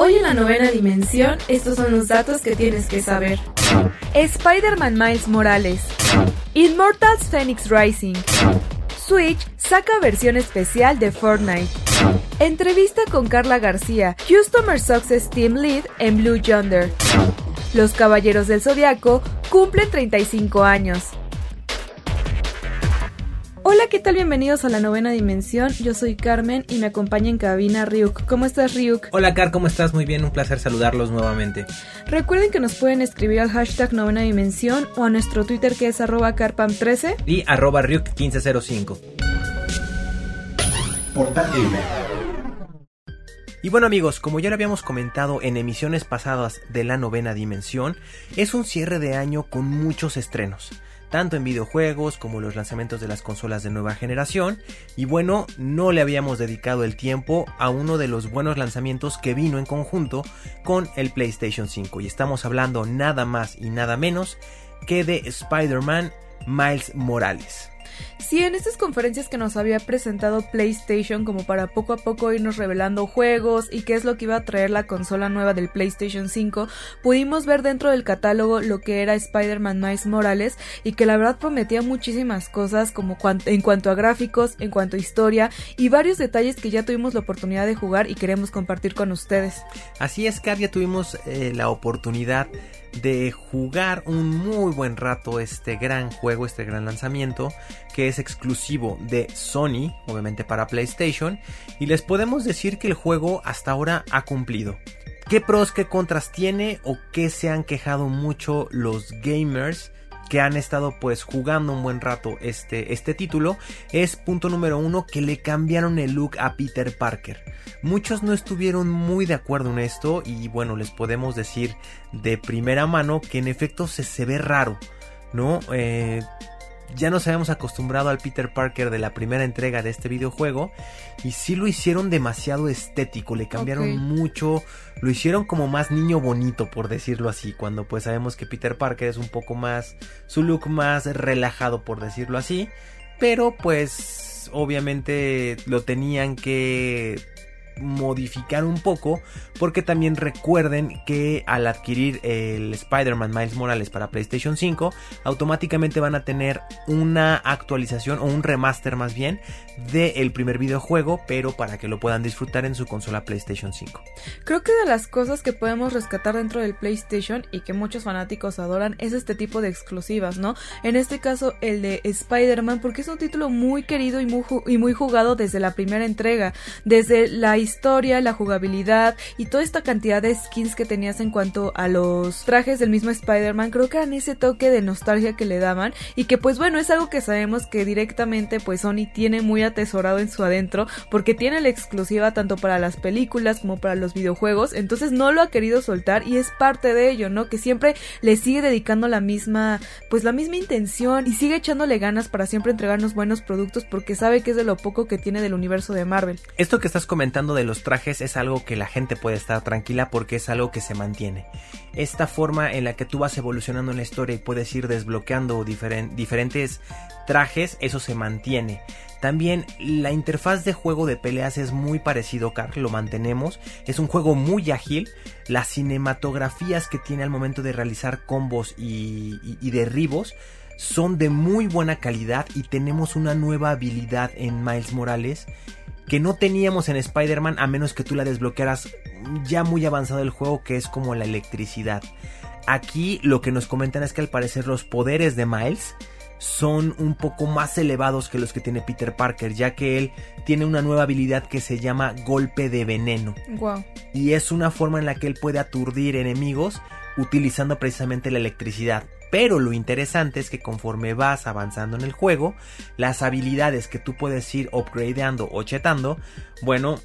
Hoy en la novena dimensión, estos son los datos que tienes que saber. Spider-Man Miles Morales. Immortals Phoenix Rising. Switch saca versión especial de Fortnite. Entrevista con Carla García, Customer Success Team Lead en Blue Yonder. Los Caballeros del Zodiaco cumplen 35 años. Hola, ¿qué tal? Bienvenidos a la novena dimensión. Yo soy Carmen y me acompaña en cabina Ryuk. ¿Cómo estás, Ryuk? Hola, Car, ¿cómo estás? Muy bien, un placer saludarlos nuevamente. Recuerden que nos pueden escribir al hashtag novena dimensión o a nuestro Twitter que es arroba carpam13 y arroba Ryuk1505. Portal Gamer. Y bueno amigos, como ya lo habíamos comentado en emisiones pasadas de la novena dimensión, es un cierre de año con muchos estrenos tanto en videojuegos como los lanzamientos de las consolas de nueva generación. Y bueno, no le habíamos dedicado el tiempo a uno de los buenos lanzamientos que vino en conjunto con el PlayStation 5. Y estamos hablando nada más y nada menos que de Spider-Man Miles Morales. Sí, en estas conferencias que nos había presentado PlayStation como para poco a poco irnos revelando juegos y qué es lo que iba a traer la consola nueva del PlayStation 5, pudimos ver dentro del catálogo lo que era Spider-Man Miles Morales y que la verdad prometía muchísimas cosas como en cuanto a gráficos, en cuanto a historia y varios detalles que ya tuvimos la oportunidad de jugar y queremos compartir con ustedes. Así es, ya tuvimos eh, la oportunidad de jugar un muy buen rato este gran juego, este gran lanzamiento que es exclusivo de Sony, obviamente para PlayStation, y les podemos decir que el juego hasta ahora ha cumplido. ¿Qué pros, qué contras tiene o qué se han quejado mucho los gamers? Que han estado pues jugando un buen rato este, este título es punto número uno que le cambiaron el look a Peter Parker. Muchos no estuvieron muy de acuerdo en esto y bueno les podemos decir de primera mano que en efecto se, se ve raro, ¿no? Eh, ya nos habíamos acostumbrado al Peter Parker de la primera entrega de este videojuego y sí lo hicieron demasiado estético, le cambiaron mucho, lo hicieron como más niño bonito por decirlo así, cuando pues sabemos que Peter Parker es un poco más, su look más relajado por decirlo así, pero pues obviamente lo tenían que modificar un poco porque también recuerden que al adquirir el Spider-Man Miles Morales para PlayStation 5 automáticamente van a tener una actualización o un remaster más bien del primer videojuego pero para que lo puedan disfrutar en su consola PlayStation 5 creo que de las cosas que podemos rescatar dentro del PlayStation y que muchos fanáticos adoran es este tipo de exclusivas no en este caso el de Spider-Man porque es un título muy querido y muy, y muy jugado desde la primera entrega desde la historia, la jugabilidad y toda esta cantidad de skins que tenías en cuanto a los trajes del mismo Spider-Man, creo que eran ese toque de nostalgia que le daban y que pues bueno, es algo que sabemos que directamente pues Sony tiene muy atesorado en su adentro porque tiene la exclusiva tanto para las películas como para los videojuegos, entonces no lo ha querido soltar y es parte de ello, ¿no? Que siempre le sigue dedicando la misma, pues la misma intención y sigue echándole ganas para siempre entregarnos buenos productos porque sabe que es de lo poco que tiene del universo de Marvel. Esto que estás comentando de los trajes es algo que la gente puede estar tranquila porque es algo que se mantiene. Esta forma en la que tú vas evolucionando en la historia y puedes ir desbloqueando diferentes trajes, eso se mantiene. También la interfaz de juego de peleas es muy parecido, Carl, lo mantenemos. Es un juego muy ágil. Las cinematografías que tiene al momento de realizar combos y, y derribos son de muy buena calidad y tenemos una nueva habilidad en Miles Morales que no teníamos en Spider-Man a menos que tú la desbloquearas ya muy avanzado el juego que es como la electricidad. Aquí lo que nos comentan es que al parecer los poderes de Miles son un poco más elevados que los que tiene Peter Parker, ya que él tiene una nueva habilidad que se llama golpe de veneno. Y es una forma en la que él puede aturdir enemigos utilizando precisamente la electricidad. Pero lo interesante es que conforme vas avanzando en el juego, las habilidades que tú puedes ir upgradeando o chetando, bueno,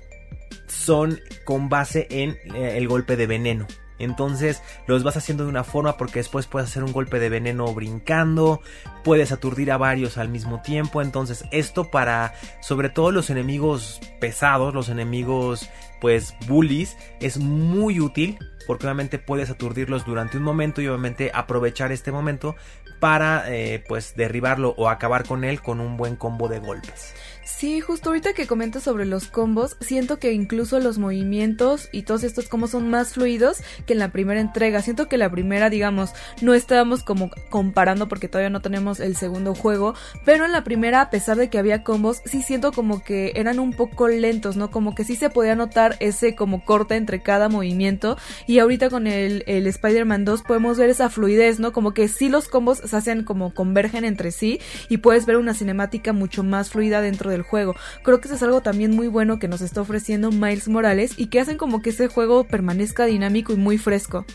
son con base en eh, el golpe de veneno. Entonces los vas haciendo de una forma porque después puedes hacer un golpe de veneno brincando, puedes aturdir a varios al mismo tiempo. Entonces esto para sobre todo los enemigos pesados, los enemigos pues bullies, es muy útil porque obviamente puedes aturdirlos durante un momento y obviamente aprovechar este momento para eh, pues derribarlo o acabar con él con un buen combo de golpes. Sí, justo ahorita que comentas sobre los combos, siento que incluso los movimientos y todos estos combos son más fluidos que en la primera entrega. Siento que la primera, digamos, no estábamos como comparando porque todavía no tenemos el segundo juego, pero en la primera, a pesar de que había combos, sí siento como que eran un poco lentos, ¿no? Como que sí se podía notar ese como corte entre cada movimiento y ahorita con el, el Spider-Man 2 podemos ver esa fluidez, ¿no? Como que sí los combos se hacen como convergen entre sí y puedes ver una cinemática mucho más fluida dentro del juego. Creo que eso es algo también muy bueno que nos está ofreciendo Miles Morales y que hacen como que ese juego permanezca dinámico y muy fresco.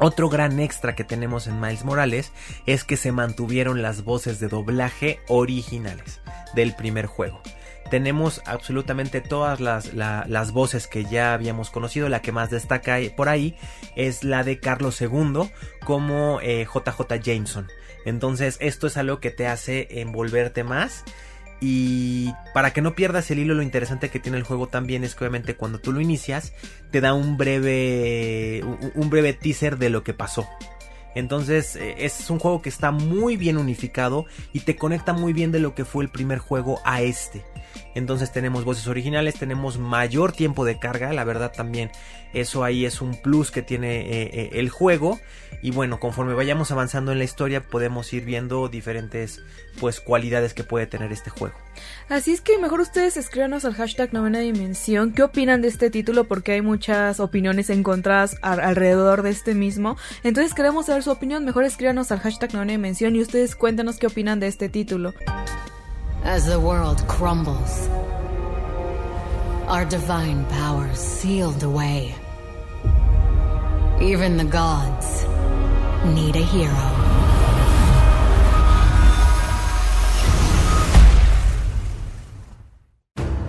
Otro gran extra que tenemos en Miles Morales es que se mantuvieron las voces de doblaje originales del primer juego. Tenemos absolutamente todas las, las voces que ya habíamos conocido. La que más destaca por ahí es la de Carlos II como JJ eh, Jameson. Entonces esto es algo que te hace envolverte más y para que no pierdas el hilo, lo interesante que tiene el juego también es que obviamente cuando tú lo inicias, te da un breve, un breve teaser de lo que pasó. Entonces eh, es un juego que está muy bien unificado y te conecta muy bien de lo que fue el primer juego a este. Entonces tenemos voces originales, tenemos mayor tiempo de carga, la verdad también eso ahí es un plus que tiene eh, eh, el juego. Y bueno, conforme vayamos avanzando en la historia podemos ir viendo diferentes pues cualidades que puede tener este juego. Así es que mejor ustedes escríbanos al hashtag novena dimensión qué opinan de este título porque hay muchas opiniones encontradas alrededor de este mismo. Entonces queremos saber su opinión, mejor escríbanos al hashtag novena dimensión y ustedes cuéntanos qué opinan de este título. As the world crumbles, our divine powers sealed away. Even the gods need a hero.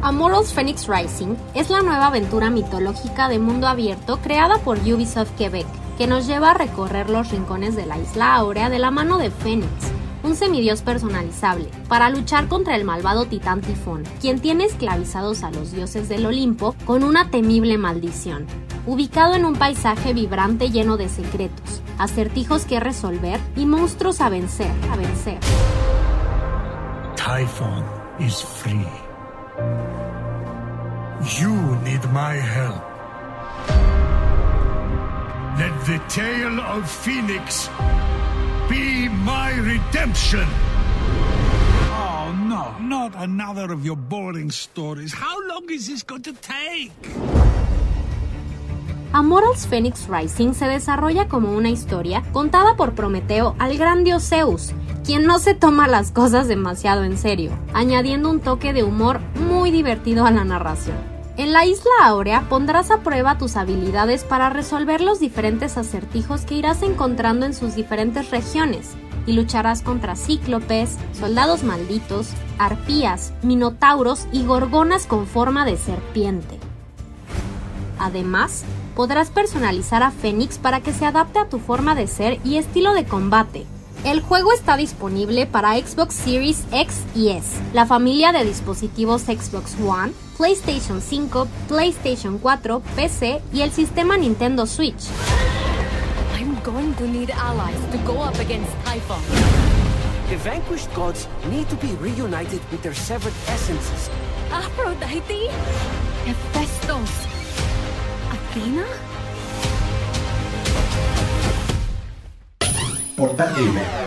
Amorals Phoenix Rising es la nueva aventura mitológica de mundo abierto creada por Ubisoft Quebec, que nos lleva a recorrer los rincones de la isla áurea de la mano de Phoenix, un semidios personalizable, para luchar contra el malvado titán Tifón, quien tiene esclavizados a los dioses del Olimpo con una temible maldición. Ubicado en un paisaje vibrante lleno de secretos, acertijos que resolver y monstruos a vencer, a vencer. Typhon is free. You need my help. Let the tale of Phoenix be my redemption. Oh, no, not another of your boring stories. How long is this going to take? Amorals Phoenix Rising se desarrolla como una historia contada por Prometeo al gran dios Zeus, quien no se toma las cosas demasiado en serio, añadiendo un toque de humor muy divertido a la narración. En la isla áurea pondrás a prueba tus habilidades para resolver los diferentes acertijos que irás encontrando en sus diferentes regiones y lucharás contra cíclopes, soldados malditos, arpías, minotauros y gorgonas con forma de serpiente. Además, podrás personalizar a Fénix para que se adapte a tu forma de ser y estilo de combate. El juego está disponible para Xbox Series X y S, la familia de dispositivos Xbox One, PlayStation 5, PlayStation 4, PC y el sistema Nintendo Switch. I'm going to need allies to go up against Typhon. The vanquished gods need to be reunited with their severed essences. Aphrodite? Hephaestus? Athena? Gamer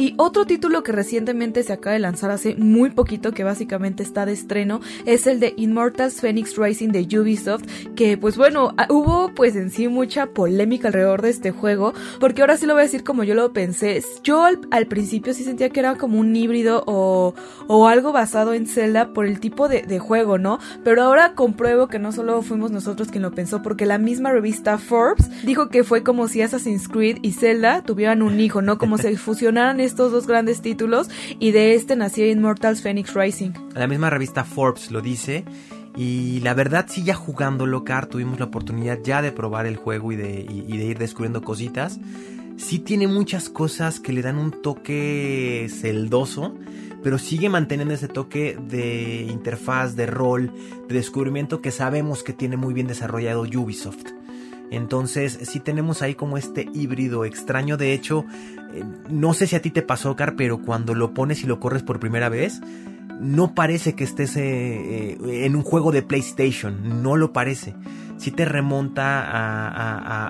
Y otro título que recientemente se acaba de lanzar hace muy poquito, que básicamente está de estreno, es el de Immortals Phoenix Rising de Ubisoft, que pues bueno, ah, hubo pues en sí mucha polémica alrededor de este juego, porque ahora sí lo voy a decir como yo lo pensé. Yo al, principio sí sentía que era como un híbrido o, o algo basado en Zelda por el tipo de, de juego, ¿no? Pero ahora compruebo que no solo fuimos nosotros quien lo pensó, porque la misma revista Forbes dijo que fue como si Assassin's Creed y Zelda tuvieran un hijo, ¿no? Como si fusionaran estos dos grandes títulos y de este nacía Immortals Phoenix Rising. La misma revista Forbes lo dice. Y la verdad, sí, ya jugando Car, tuvimos la oportunidad ya de probar el juego y de, y de ir descubriendo cositas. Sí tiene muchas cosas que le dan un toque celdoso, pero sigue manteniendo ese toque de interfaz, de rol, de descubrimiento que sabemos que tiene muy bien desarrollado Ubisoft. Entonces, sí tenemos ahí como este híbrido extraño. De hecho, eh, no sé si a ti te pasó, Car, pero cuando lo pones y lo corres por primera vez, no parece que estés eh, eh, en un juego de PlayStation. No lo parece sí te remonta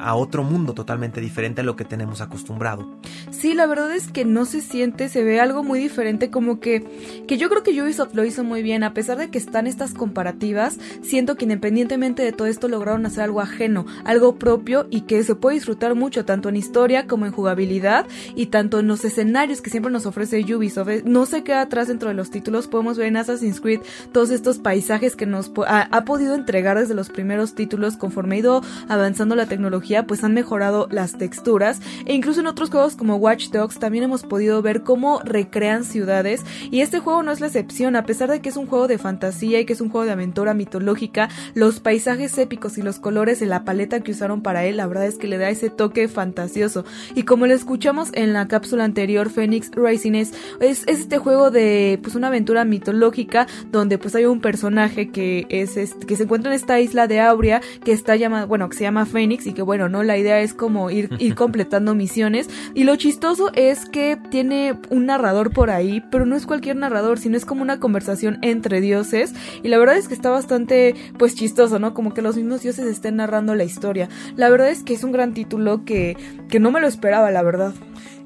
a, otro mundo totalmente diferente a lo que tenemos acostumbrado. Sí, la verdad es que no se siente, se ve algo muy diferente, como que, que yo creo que Ubisoft lo hizo muy bien, a pesar de que están estas comparativas, siento que independientemente de todo esto lograron hacer algo ajeno, algo propio y que se puede disfrutar mucho, tanto en historia como en jugabilidad y tanto en los escenarios que siempre nos ofrece Ubisoft. Eh, no se queda atrás dentro de los títulos, podemos ver en Assassin's Creed todos estos paisajes que nos ha podido entregar desde los primeros títulos conforme ha ido avanzando la tecnología, pues han mejorado las texturas. E incluso en otros juegos como Watch Dogs también hemos podido ver cómo recrean ciudades. Y este juego no es la excepción, a pesar de que es un juego de fantasía y que es un juego de aventura mitológica, los paisajes épicos y los colores de la paleta que usaron para él, la verdad es que le da ese toque fantasioso. Y como lo escuchamos en la cápsula anterior, Phoenix Rising es, es, este juego de pues una aventura mitológica donde pues hay un personaje que es que se encuentra en esta isla de Aurea que está llamado, bueno, que se llama Phoenix y que bueno, ¿no? La idea es como ir, ir completando misiones. Y lo chistoso es que tiene un narrador por ahí, pero no es cualquier narrador, sino es como una conversación entre dioses. Y la verdad es que está bastante, pues chistoso, ¿no? Como que los mismos dioses estén narrando la historia. La verdad es que es un gran título que, que no me lo esperaba, la verdad.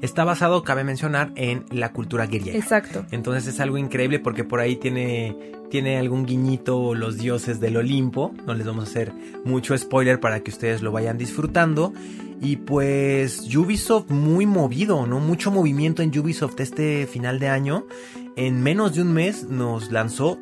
Está basado, cabe mencionar, en la cultura griega. Exacto. Entonces es algo increíble porque por ahí tiene, tiene algún guiñito los dioses del Olimpo. No les vamos a hacer mucho spoiler para que ustedes lo vayan disfrutando. Y pues Ubisoft muy movido, ¿no? Mucho movimiento en Ubisoft este final de año. En menos de un mes nos lanzó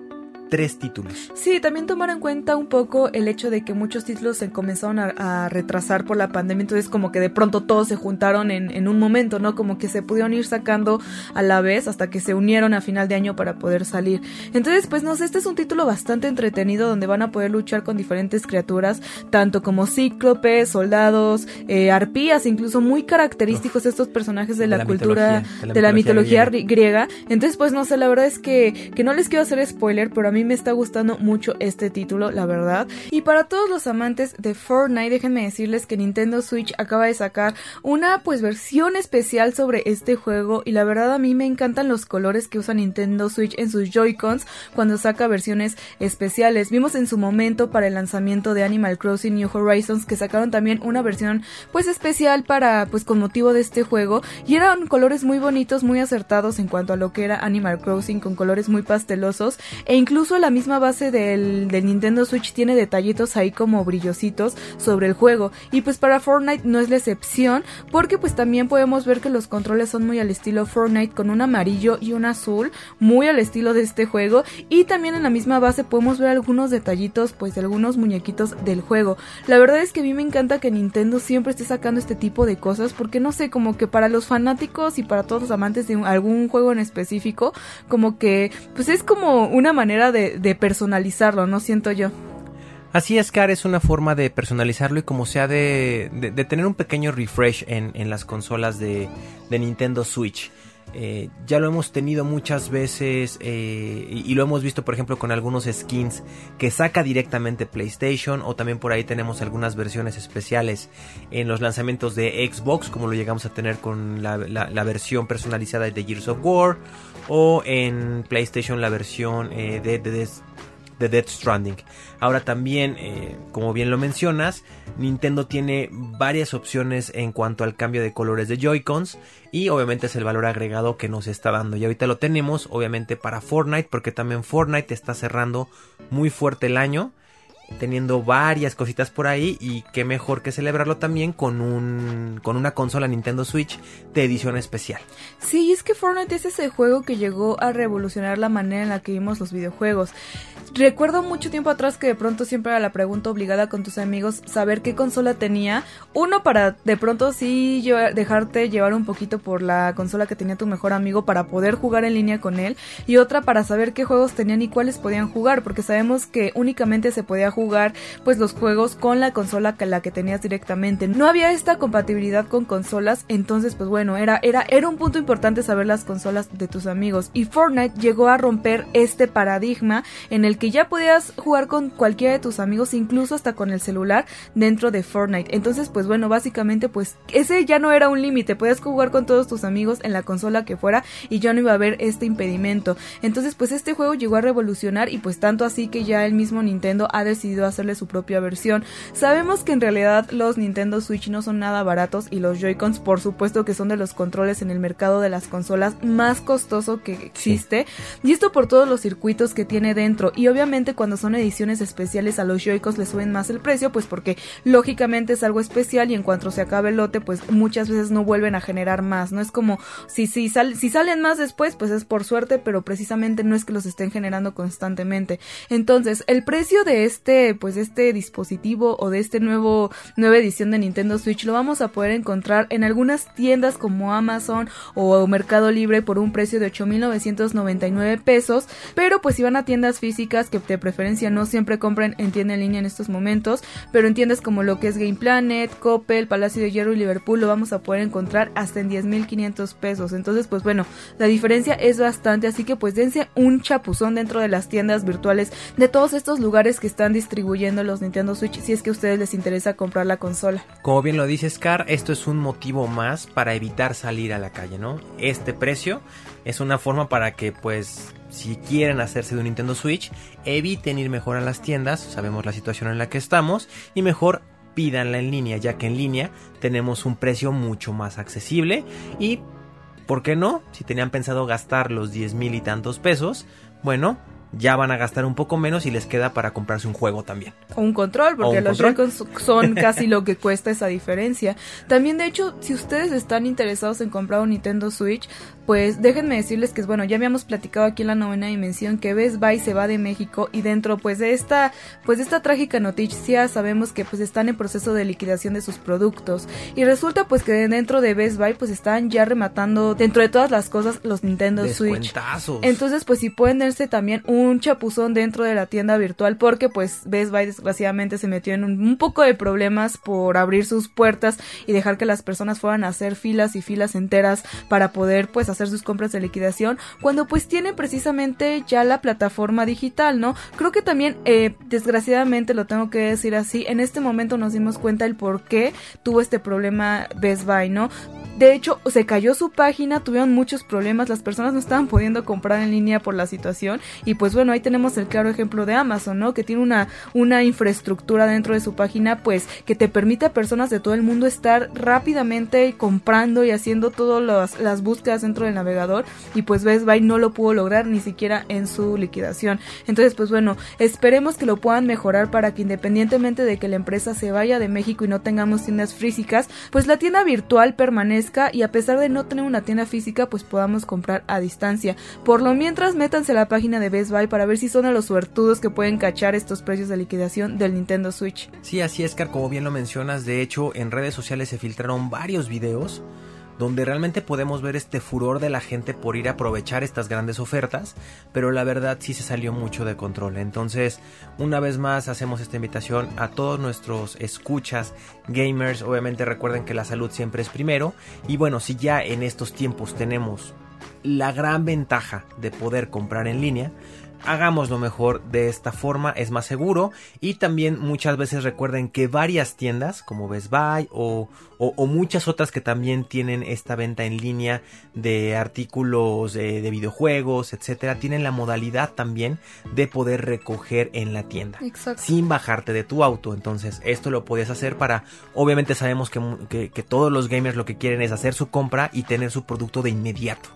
tres títulos. Sí, también tomar en cuenta un poco el hecho de que muchos títulos se comenzaron a, retrasar por la pandemia, entonces como que de pronto todos se juntaron en, un momento, ¿no? Como que se pudieron ir sacando a la vez hasta que se unieron a final de año para poder salir. Entonces, pues no sé, este es un título bastante entretenido donde van a poder luchar con diferentes criaturas, tanto como cíclopes, soldados, eh, arpías, incluso muy característicos estos personajes de, la, cultura, de la, mitología, griega. Entonces, pues no sé, la verdad es que, que no les quiero hacer spoiler, pero a mí me está gustando mucho este título, la verdad. Y para todos los amantes de Fortnite, déjenme decirles que Nintendo Switch acaba de sacar una pues versión especial sobre este juego y la verdad a mí me encantan los colores que usa Nintendo Switch en sus Joy-Cons cuando saca versiones especiales. Vimos en su momento para el lanzamiento de Animal Crossing New Horizons que sacaron también una versión pues especial para pues con motivo de este juego y eran colores muy bonitos, muy acertados en cuanto a lo que era Animal Crossing con colores muy pastelosos e incluso la misma base del, Nintendo Switch tiene detallitos ahí como brillositos sobre el juego. Y pues para Fortnite no es la excepción, porque pues también podemos ver que los controles son muy al estilo Fortnite con un amarillo y un azul, muy al estilo de este juego. Y también en la misma base podemos ver algunos detallitos pues de algunos muñequitos del juego. La verdad es que a mí me encanta que Nintendo siempre esté sacando este tipo de cosas, porque no sé, como que para los fanáticos y para todos los amantes de algún juego en específico, como que pues es como una manera de de, personalizarlo, ¿no? Siento yo. Así es, Car, es una forma de personalizarlo y como sea de, de, tener un pequeño refresh en, en las consolas de, de Nintendo Switch. Eh, ya lo hemos tenido muchas veces eh, y, lo hemos visto por ejemplo con algunos skins que saca directamente PlayStation o también por ahí tenemos algunas versiones especiales en los lanzamientos de Xbox como lo llegamos a tener con la, versión personalizada de Gears of War o en PlayStation la versión eh, de, de Death Stranding. Ahora también, eh, como bien lo mencionas, Nintendo tiene varias opciones en cuanto al cambio de colores de Joy-Cons y obviamente es el valor agregado que nos está dando. Y ahorita lo tenemos obviamente para Fortnite porque también Fortnite está cerrando muy fuerte el año teniendo varias cositas por ahí y qué mejor que celebrarlo también con un con una consola Nintendo Switch de edición especial. Sí, es que Fortnite es ese juego que llegó a revolucionar la manera en la que vimos los videojuegos. Recuerdo mucho tiempo atrás que de pronto siempre era la pregunta obligada con tus amigos saber qué consola tenía. Uno para de pronto sí dejarte llevar un poquito por la consola que tenía tu mejor amigo para poder jugar en línea con él. Y otra para saber qué juegos tenían y cuáles podían jugar. Porque sabemos que únicamente se podía jugar pues los juegos con la consola que la que tenías directamente. No había esta compatibilidad con consolas. Entonces pues bueno, era, era, era un punto importante saber las consolas de tus amigos. Y Fortnite llegó a romper este paradigma en el que ya podías jugar con cualquiera de tus amigos, incluso hasta con el celular dentro de Fortnite. Entonces, pues bueno, básicamente pues ese ya no era un límite, podías jugar con todos tus amigos en la consola que fuera y ya no iba a haber este impedimento. Entonces, pues este juego llegó a revolucionar y pues tanto así que ya el mismo Nintendo ha decidido hacerle su propia versión. Sabemos que en realidad los Nintendo Switch no son nada baratos y los Joy-Cons por supuesto que son de los controles en el mercado de las consolas más costoso que existe. Y esto por todos los circuitos que tiene dentro y obviamente cuando son ediciones especiales a los Joy-Cons le suben más el precio, pues porque lógicamente es algo especial y en cuanto se acabe el lote, pues muchas veces no vuelven a generar más, ¿no? Es como si, si, si salen más después, pues es por suerte, pero precisamente no es que los estén generando constantemente. Entonces, el precio de este, pues este dispositivo o de este nuevo, nueva edición de Nintendo Switch lo vamos a poder encontrar en algunas tiendas como Amazon o Mercado Libre por un precio de 8.999 pesos, pero pues si van a tiendas físicas, que de preferencia no siempre compren en tienda en línea en estos momentos, pero en tiendas como lo que es Game Planet, Coppel, Palacio de Hierro y Liverpool lo vamos a poder encontrar hasta en 10.500 pesos. Entonces, pues bueno, la diferencia es bastante, así que pues dense un chapuzón dentro de las tiendas virtuales de todos estos lugares que están distribuyendo los Nintendo Switch si es que a ustedes les interesa comprar la consola. Como bien lo dice Scar, esto es un motivo más para evitar salir a la calle, ¿no? Este precio es una forma para que pues si quieren hacerse de un Nintendo Switch, eviten ir mejor a las tiendas, sabemos la situación en la que estamos, y mejor pídanla en línea, ya que en línea tenemos un precio mucho más accesible y, ¿por qué no? Si tenían pensado gastar los 10 mil y tantos pesos, bueno, ya van a gastar un poco menos y les queda para comprarse un juego también. O un control, porque los joy son casi lo que cuesta esa diferencia. También, de hecho, si ustedes están interesados en comprar un Nintendo Switch, pues déjenme decirles que, bueno, ya habíamos platicado aquí en la novena dimensión que Best Buy se va de México y dentro, pues, de esta, pues, de esta trágica noticia sabemos que, pues, están en proceso de liquidación de sus productos. Y resulta, pues, que dentro de Best Buy, pues, están ya rematando, dentro de todas las cosas, los Nintendo Switch. Entonces, pues, si pueden darse también un un chapuzón dentro de la tienda virtual porque pues Best Buy desgraciadamente se metió en un, poco de problemas por abrir sus puertas y dejar que las personas fueran a hacer filas y filas enteras para poder pues hacer sus compras de liquidación cuando pues tienen precisamente ya la plataforma digital, ¿no? Creo que también eh, desgraciadamente lo tengo que decir así, en este momento nos dimos cuenta el por qué tuvo este problema Best Buy, ¿no? De hecho, se cayó su página, tuvieron muchos problemas, las personas no estaban pudiendo comprar en línea por la situación y pues bueno, ahí tenemos el claro ejemplo de Amazon, ¿no? Que tiene una, una infraestructura dentro de su página pues que te permite a personas de todo el mundo estar rápidamente comprando y haciendo todas las búsquedas dentro del navegador y pues Best Buy no lo pudo lograr ni siquiera en su liquidación. Entonces pues bueno, esperemos que lo puedan mejorar para que independientemente de que la empresa se vaya de México y no tengamos tiendas físicas, pues la tienda virtual permanece y a pesar de no tener una tienda física pues podamos comprar a distancia. Por lo mientras métanse a la página de Best Buy para ver si son los suertudos que pueden cachar estos precios de liquidación del Nintendo Switch. Sí, así es, Car, como bien lo mencionas, de hecho en redes sociales se filtraron varios videos donde realmente podemos ver este furor de la gente por ir a aprovechar estas grandes ofertas, pero la verdad sí se salió mucho de control. Entonces, una vez más hacemos esta invitación a todos nuestros escuchas, gamers, obviamente recuerden que la salud siempre es primero, y bueno, si ya en estos tiempos tenemos la gran ventaja de poder comprar en línea, hagámoslo mejor de esta forma, es más seguro y también muchas veces recuerden que varias tiendas como Best Buy o, muchas otras que también tienen esta venta en línea de artículos de videojuegos, etcétera, tienen la modalidad también de poder recoger en la tienda sin bajarte de tu auto. Entonces, esto lo puedes hacer para, obviamente sabemos que, que todos los gamers lo que quieren es hacer su compra y tener su producto de inmediato.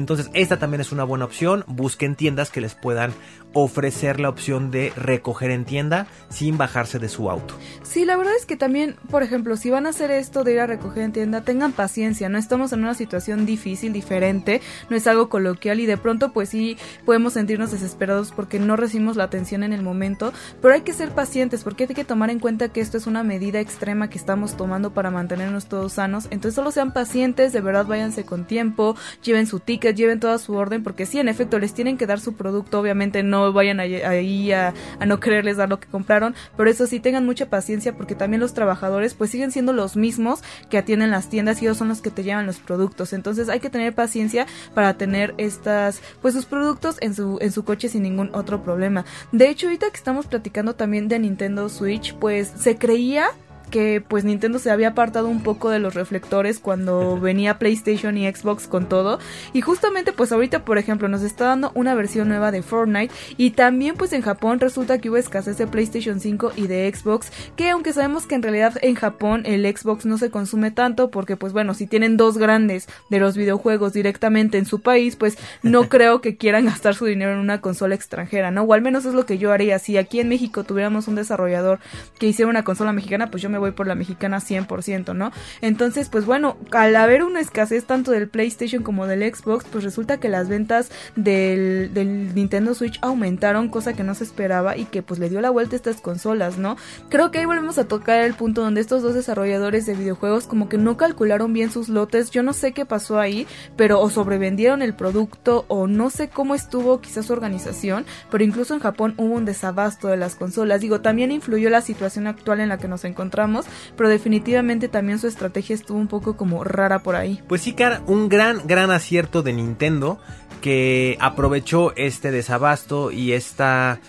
Entonces esta también es una buena opción. Busquen tiendas que les puedan ofrecer la opción de recoger en tienda sin bajarse de su auto. Sí, la verdad es que también, por ejemplo, si van a hacer esto de ir a recoger en tienda, tengan paciencia, no estamos en una situación difícil, diferente, no es algo coloquial y de pronto pues sí podemos sentirnos desesperados porque no recibimos la atención en el momento, pero hay que ser pacientes porque hay que tomar en cuenta que esto es una medida extrema que estamos tomando para mantenernos todos sanos, entonces solo sean pacientes, de verdad váyanse con tiempo, lleven su ticket, lleven toda su orden porque sí, en efecto les tienen que dar su producto, obviamente no vayan ahí a, no quererles dar lo que compraron, pero eso sí, tengan mucha paciencia porque también los trabajadores pues siguen siendo los mismos que atienden las tiendas y ellos son los que te llevan los productos, entonces hay que tener paciencia para tener estas, pues sus productos en su, en su coche sin ningún otro problema. De hecho, ahorita que estamos platicando también de Nintendo Switch, pues se creía que pues Nintendo se había apartado un poco de los reflectores cuando venía PlayStation y Xbox con todo. Y justamente pues ahorita por ejemplo nos está dando una versión nueva de Fortnite. Y también pues en Japón resulta que hubo escasez de PlayStation 5 y de Xbox que aunque sabemos que en realidad en Japón el Xbox no se consume tanto porque pues bueno si tienen dos grandes de los videojuegos directamente en su país pues no creo que quieran gastar su dinero en una consola extranjera no o al menos es lo que yo haría. Si aquí en México tuviéramos un desarrollador que hiciera una consola mexicana pues yo me voy por la mexicana 100%, ¿no? Entonces, pues bueno, al haber una escasez tanto del PlayStation como del Xbox, pues resulta que las ventas del, Nintendo Switch aumentaron, cosa que no se esperaba y que pues le dio la vuelta a estas consolas, ¿no? Creo que ahí volvemos a tocar el punto donde estos dos desarrolladores de videojuegos como que no calcularon bien sus lotes, yo no sé qué pasó ahí, pero o sobrevendieron el producto o no sé cómo estuvo quizás su organización, pero incluso en Japón hubo un desabasto de las consolas, digo, también influyó la situación actual en la que nos encontramos, pero definitivamente también su estrategia estuvo un poco como rara por ahí. Pues sí, Cara, un gran, gran acierto de Nintendo que aprovechó este desabasto y esta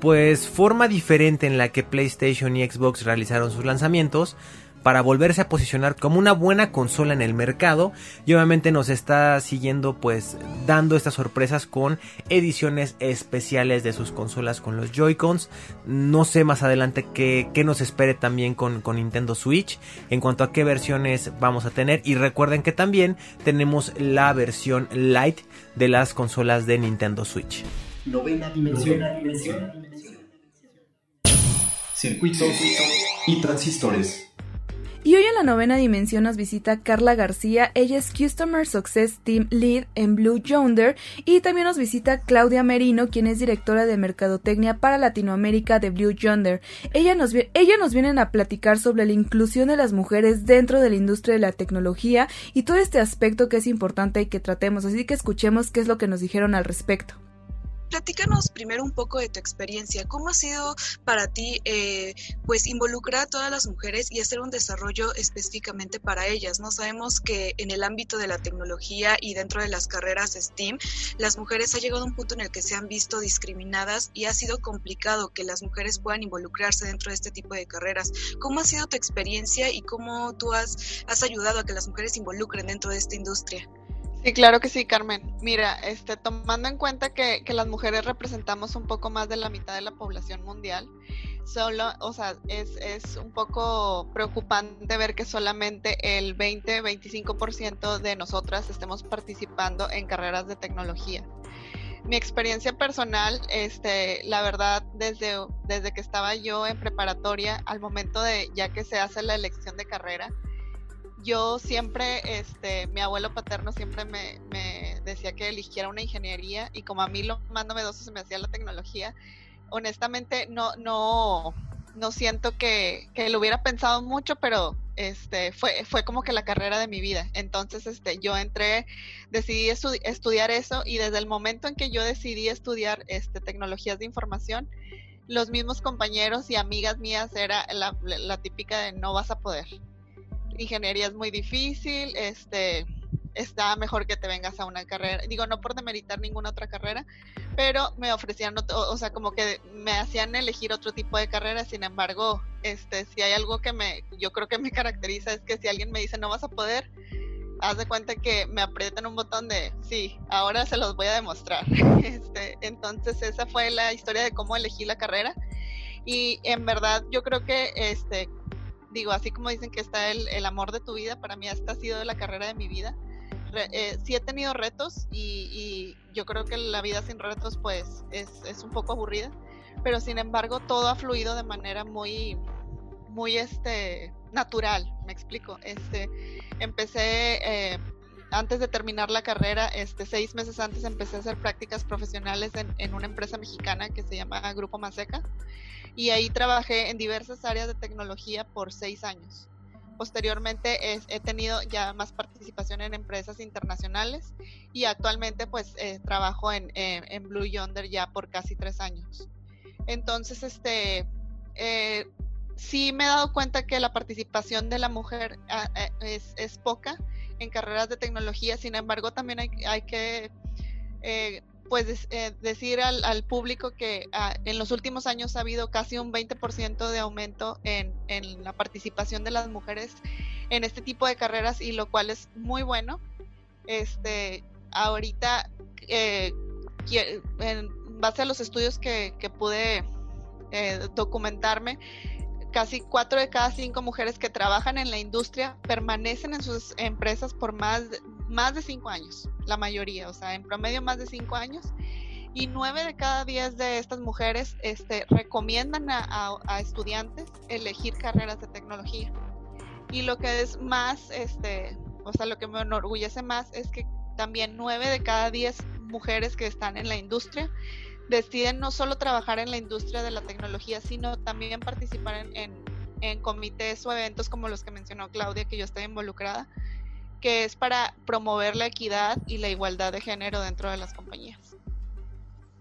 pues forma diferente en la que PlayStation y Xbox realizaron sus lanzamientos para volverse a posicionar como una buena consola en el mercado y obviamente nos está siguiendo pues dando estas sorpresas con ediciones especiales de sus consolas con los Joy-Cons. No sé más adelante qué, nos espere también con, con Nintendo Switch en cuanto a qué versiones vamos a tener y recuerden que también tenemos la versión Lite de las consolas de Nintendo Switch. Novena dimensión. Circuitos y transistores. Y hoy en la novena dimensión nos visita Carla García, ella es Customer Success Team Lead en Blue Yonder. Y también nos visita Claudia Merino, quien es directora de Mercadotecnia para Latinoamérica de Blue Yonder. Ella nos, ella nos vienen a platicar sobre la inclusión de las mujeres dentro de la industria de la tecnología y todo este aspecto que es importante y que tratemos, así que escuchemos qué es lo que nos dijeron al respecto platícanos primero un poco de tu experiencia. ¿Cómo ha sido para ti, eh, pues, involucrar a todas las mujeres y hacer un desarrollo específicamente para ellas? No sabemos que en el ámbito de la tecnología y dentro de las carreras STEAM, las mujeres ha llegado a un punto en el que se han visto discriminadas y ha sido complicado que las mujeres puedan involucrarse dentro de este tipo de carreras. ¿Cómo ha sido tu experiencia y cómo tú has, has ayudado a que las mujeres se involucren dentro de esta industria? Sí, claro que sí, Carmen. Mira, este, tomando en cuenta que, las mujeres representamos un poco más de la mitad de la población mundial, solo, o sea, es, es un poco preocupante ver que solamente el 20-25% de nosotras estemos participando en carreras de tecnología. Mi experiencia personal, este, la verdad, desde, desde que estaba yo en preparatoria, al momento de ya que se hace la elección de carrera, yo siempre, este, mi abuelo paterno siempre me, decía que eligiera una ingeniería y como a mí lo más novedoso se me hacía la tecnología, honestamente no, no, no siento que, lo hubiera pensado mucho, pero este, fue, fue como que la carrera de mi vida. Entonces, este, yo entré, decidí estudiar eso y desde el momento en que yo decidí estudiar este, tecnologías de información, los mismos compañeros y amigas mías era la, la típica de no vas a poder ingeniería es muy difícil, este, está mejor que te vengas a una carrera. Digo, no por demeritar ninguna otra carrera, pero me ofrecían, o, sea, como que me hacían elegir otro tipo de carrera. Sin embargo, este, si hay algo que me, yo creo que me caracteriza es que si alguien me dice no vas a poder, haz de cuenta que me aprietan un botón de sí, ahora se los voy a demostrar. Este, entonces esa fue la historia de cómo elegí la carrera. Y en verdad yo creo que este digo, así como dicen que está el, el amor de tu vida, para mí esta ha sido la carrera de mi vida. Eh, sí he tenido retos y, yo creo que la vida sin retos pues es, es, un poco aburrida, pero sin embargo todo ha fluido de manera muy, muy este, natural, me explico. Este, empecé... Eh, antes de terminar la carrera, este, seis meses antes empecé a hacer prácticas profesionales en, en, una empresa mexicana que se llama Grupo Maseca y ahí trabajé en diversas áreas de tecnología por seis años. Posteriormente he tenido ya más participación en empresas internacionales y actualmente pues eh, trabajo en, en, Blue Yonder ya por casi tres años. Entonces, este, eh, sí me he dado cuenta que la participación de la mujer ah, eh, es, es, poca en carreras de tecnología, sin embargo también hay, hay que pues eh, decir al, al, público que ah, en los últimos años ha habido casi un 20% de aumento en, en, la participación de las mujeres en este tipo de carreras y lo cual es muy bueno. Este, ahorita, eh, en base a los estudios que, que pude eh, documentarme, casi cuatro de cada cinco mujeres que trabajan en la industria permanecen en sus empresas por más, más de cinco años, la mayoría, o sea, en promedio más de cinco años. Y nueve de cada diez de estas mujeres este, recomiendan a, estudiantes elegir carreras de tecnología. Y lo que es más, este, o sea, lo que me enorgullece más es que también nueve de cada diez mujeres que están en la industria deciden no solo trabajar en la industria de la tecnología, sino también participar en, en, comités o eventos como los que mencionó Claudia, que yo estoy involucrada, que es para promover la equidad y la igualdad de género dentro de las compañías.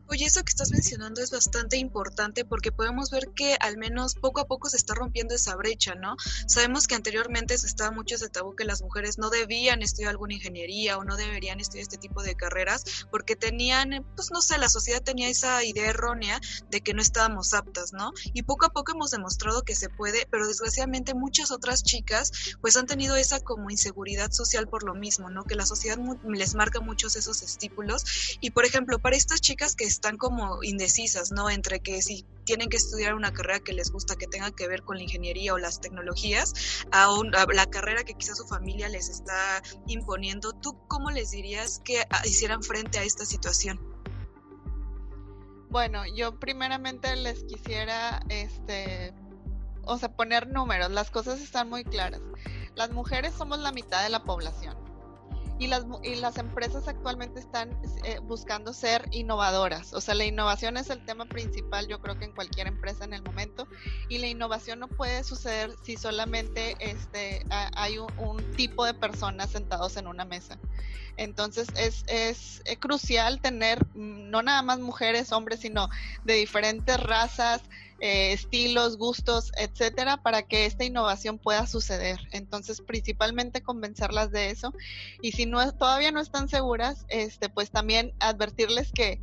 Oye, eso que estás mencionando es bastante importante porque podemos ver que al menos poco a poco se está rompiendo esa brecha, ¿no? Sabemos que anteriormente se estaba mucho ese tabú que las mujeres no debían estudiar alguna ingeniería o no deberían estudiar este tipo de carreras porque tenían, pues no sé, la sociedad tenía esa idea errónea de que no estábamos aptas, ¿no? Y poco a poco hemos demostrado que se puede, pero desgraciadamente muchas otras chicas pues han tenido esa como inseguridad social por lo mismo, ¿no? Que la sociedad les marca muchos esos estípulos y por ejemplo, para estas chicas que están como indecisas, ¿no? Entre que si tienen que estudiar una carrera que les gusta, que tenga que ver con la ingeniería o las tecnologías, a, la carrera que quizás su familia les está imponiendo, ¿tú cómo les dirías que hicieran frente a esta situación? Bueno, yo primeramente les quisiera, este, o sea, poner números. Las cosas están muy claras. Las mujeres somos la mitad de la población y las, y las empresas actualmente están eh, buscando ser innovadoras. O sea, la innovación es el tema principal, yo creo que en cualquier empresa en el momento. Y la innovación no puede suceder si solamente este, hay un, tipo de personas sentados en una mesa. Entonces es, es, es crucial tener mm, no nada más mujeres, hombres, sino de diferentes razas, eh, estilos, gustos, etcétera, para que esta innovación pueda suceder. Entonces, principalmente convencerlas de eso. Y si no todavía no están seguras, este, pues también advertirles que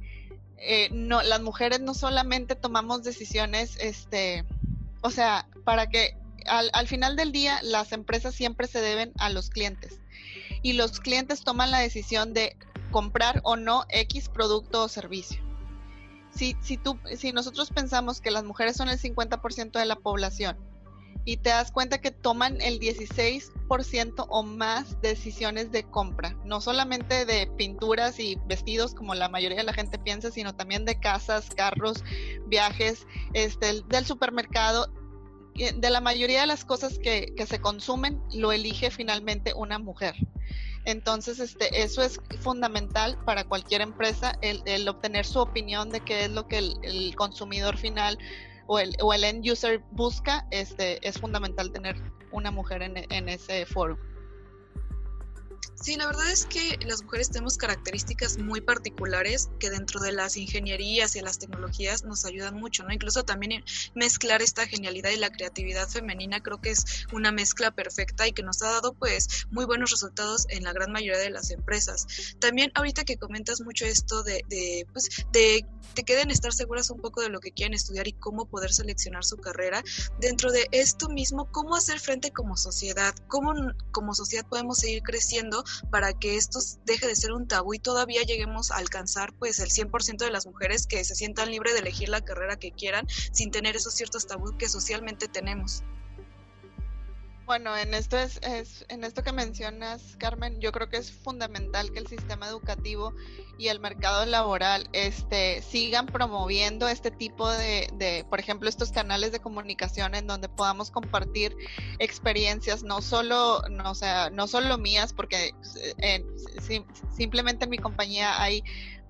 eh, no, las mujeres no solamente tomamos decisiones, este, o sea, para que al, al final del día las empresas siempre se deben a los clientes y los clientes toman la decisión de comprar o no X producto o servicio si, si, si nosotros pensamos que las mujeres son el 50% de la población y te das cuenta que toman el 16% o más decisiones de compra, no solamente de pinturas y vestidos como la mayoría de la gente piensa, sino también de casas, carros, viajes, este, del supermercado, de la mayoría de las cosas que se consumen, lo elige finalmente una mujer. Entonces, este, eso es fundamental para cualquier empresa, el, obtener su opinión de qué es lo que el, consumidor final o el, o el end user busca, este, es fundamental tener una mujer en, ese foro. Sí, la verdad es que las mujeres tenemos características muy particulares que dentro de las ingenierías y las tecnologías nos ayudan mucho, ¿no? Incluso también mezclar esta genialidad y la creatividad femenina creo que es una mezcla perfecta y que nos ha dado pues muy buenos resultados en la gran mayoría de las empresas. También ahorita que comentas mucho esto de, pues de te queden estar seguras un poco de lo que quieren estudiar y cómo poder seleccionar su carrera, dentro de esto mismo, cómo hacer frente como sociedad, cómo como sociedad podemos seguir creciendo para que esto deje de ser un tabú y todavía lleguemos a alcanzar pues el 100% de las mujeres que se sientan libres de elegir la carrera que quieran sin tener esos ciertos tabús que socialmente tenemos. Bueno, en esto es, en esto que mencionas, Carmen, yo creo que es fundamental que el sistema educativo y el mercado laboral este, sigan promoviendo este tipo de, de, por ejemplo, estos canales de comunicación en donde podamos compartir experiencias, no solo, no, sea, no solo mías, porque eh, simplemente en mi compañía hay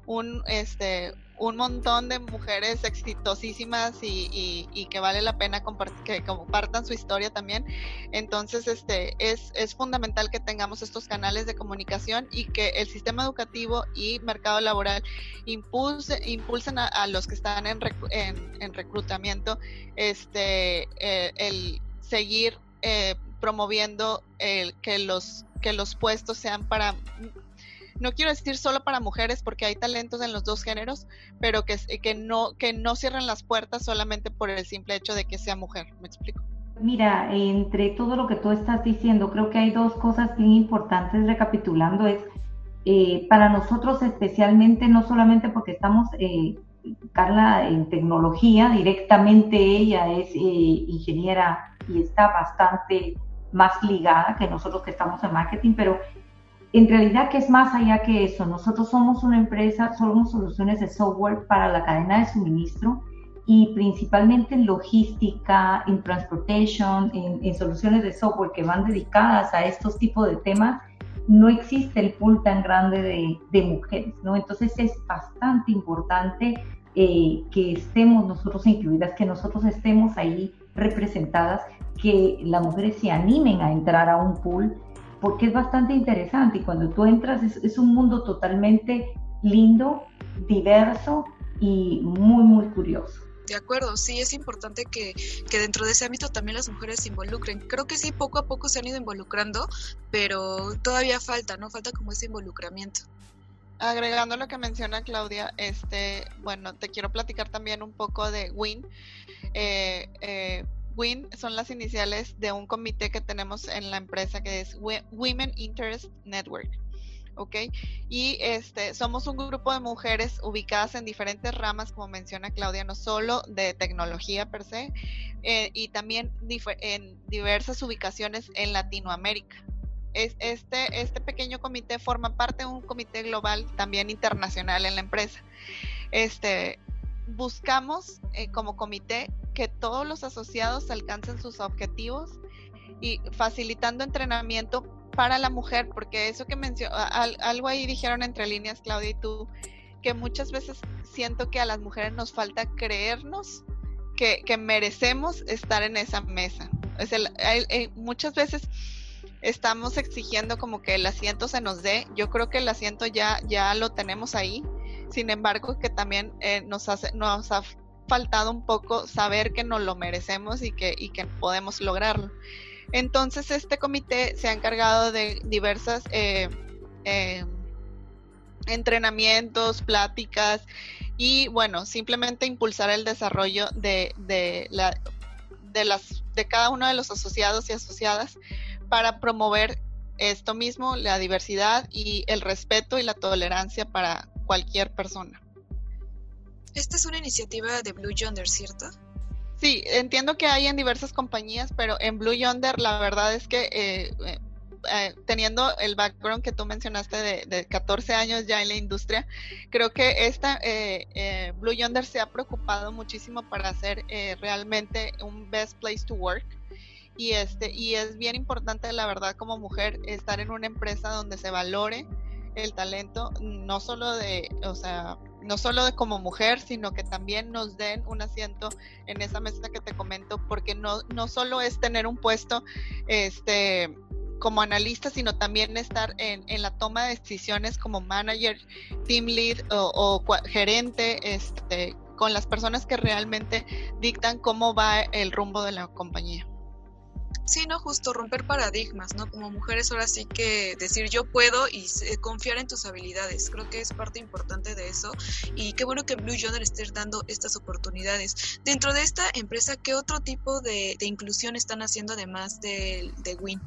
un, este, un montón de mujeres exitosísimas y, y, que vale la pena que compartan su historia también. Entonces, este, es, es fundamental que tengamos estos canales de comunicación y que el sistema educativo y mercado laboral impulse, impulsen a, los que están en, en, reclutamiento este, eh, el seguir eh, promoviendo el, que los que los puestos sean para no quiero decir solo para mujeres porque hay talentos en los dos géneros, pero que, que, no, que no cierren las puertas solamente por el simple hecho de que sea mujer. ¿Me explico? Mira, entre todo lo que tú estás diciendo, creo que hay dos cosas bien importantes recapitulando. Es eh, para nosotros especialmente, no solamente porque estamos, eh, Carla, en tecnología, directamente ella es eh, ingeniera y está bastante más ligada que nosotros que estamos en marketing, pero en realidad que es más allá que eso. Nosotros somos una empresa, somos soluciones de software para la cadena de suministro y principalmente en logística, en transportation, en, soluciones de software que van dedicadas a estos tipos de temas, no existe el pool tan grande de, mujeres, ¿no? Entonces es bastante importante eh, que estemos nosotros incluidas, que nosotros estemos ahí representadas, que las mujeres se animen a entrar a un pool porque es bastante interesante y cuando tú entras es, un mundo totalmente lindo, diverso y muy, muy curioso. De acuerdo, sí, es importante que, que, dentro de ese ámbito también las mujeres se involucren. Creo que sí, poco a poco se han ido involucrando, pero todavía falta, ¿no? Falta como ese involucramiento. Agregando lo que menciona Claudia, este, bueno, te quiero platicar también un poco de WIN. Eh, eh, WIN son las iniciales de un comité que tenemos en la empresa que es Women Interest Network. ¿ok? Y este, somos un grupo de mujeres ubicadas en diferentes ramas, como menciona Claudia, no solo de tecnología per se, eh, y también en diversas ubicaciones en Latinoamérica. Es, este, este pequeño comité forma parte de un comité global también internacional en la empresa. Este, buscamos eh, como comité que todos los asociados alcancen sus objetivos y facilitando entrenamiento para la mujer, porque eso que mencionó, algo ahí dijeron entre líneas, Claudia y tú, que muchas veces siento que a las mujeres nos falta creernos que, merecemos estar en esa mesa. muchas veces estamos exigiendo como que el asiento se nos dé. Yo creo que el asiento ya, ya lo tenemos ahí. Sin embargo, que también eh, nos, nos ha faltado un poco saber que nos lo merecemos y que, y que podemos lograrlo. Entonces este comité se ha encargado de diversas eh, eh, entrenamientos, pláticas y bueno, simplemente impulsar el desarrollo de, de, la, de, las, de cada uno de los asociados y asociadas para promover esto mismo, la diversidad y el respeto y la tolerancia para cualquier persona. Esta es una iniciativa de Blue Yonder, ¿cierto? Sí, entiendo que hay en diversas compañías, pero en Blue Yonder la verdad es que eh, eh, eh, teniendo el background que tú mencionaste de, de, 14 años ya en la industria, creo que esta Blue Yonder se ha preocupado muchísimo para hacer realmente un best place to work y este y es bien importante la verdad como mujer estar en una empresa donde se valore el talento no solo de, o sea, no solo de como mujer, sino que también nos den un asiento en esa mesa que te comento, porque no, no solo es tener un puesto este como analista, sino también estar en, en, la toma de decisiones como manager, team lead o, gerente, este, con las personas que realmente dictan cómo va el rumbo de la compañía. Sí, no, justo romper paradigmas, ¿no? Como mujeres ahora sí que decir yo puedo y confiar en tus habilidades. Creo que es parte importante de eso y qué bueno que Blue Yonder esté dando estas oportunidades. Dentro de esta empresa, ¿qué otro tipo de, inclusión están haciendo además de, de WIN?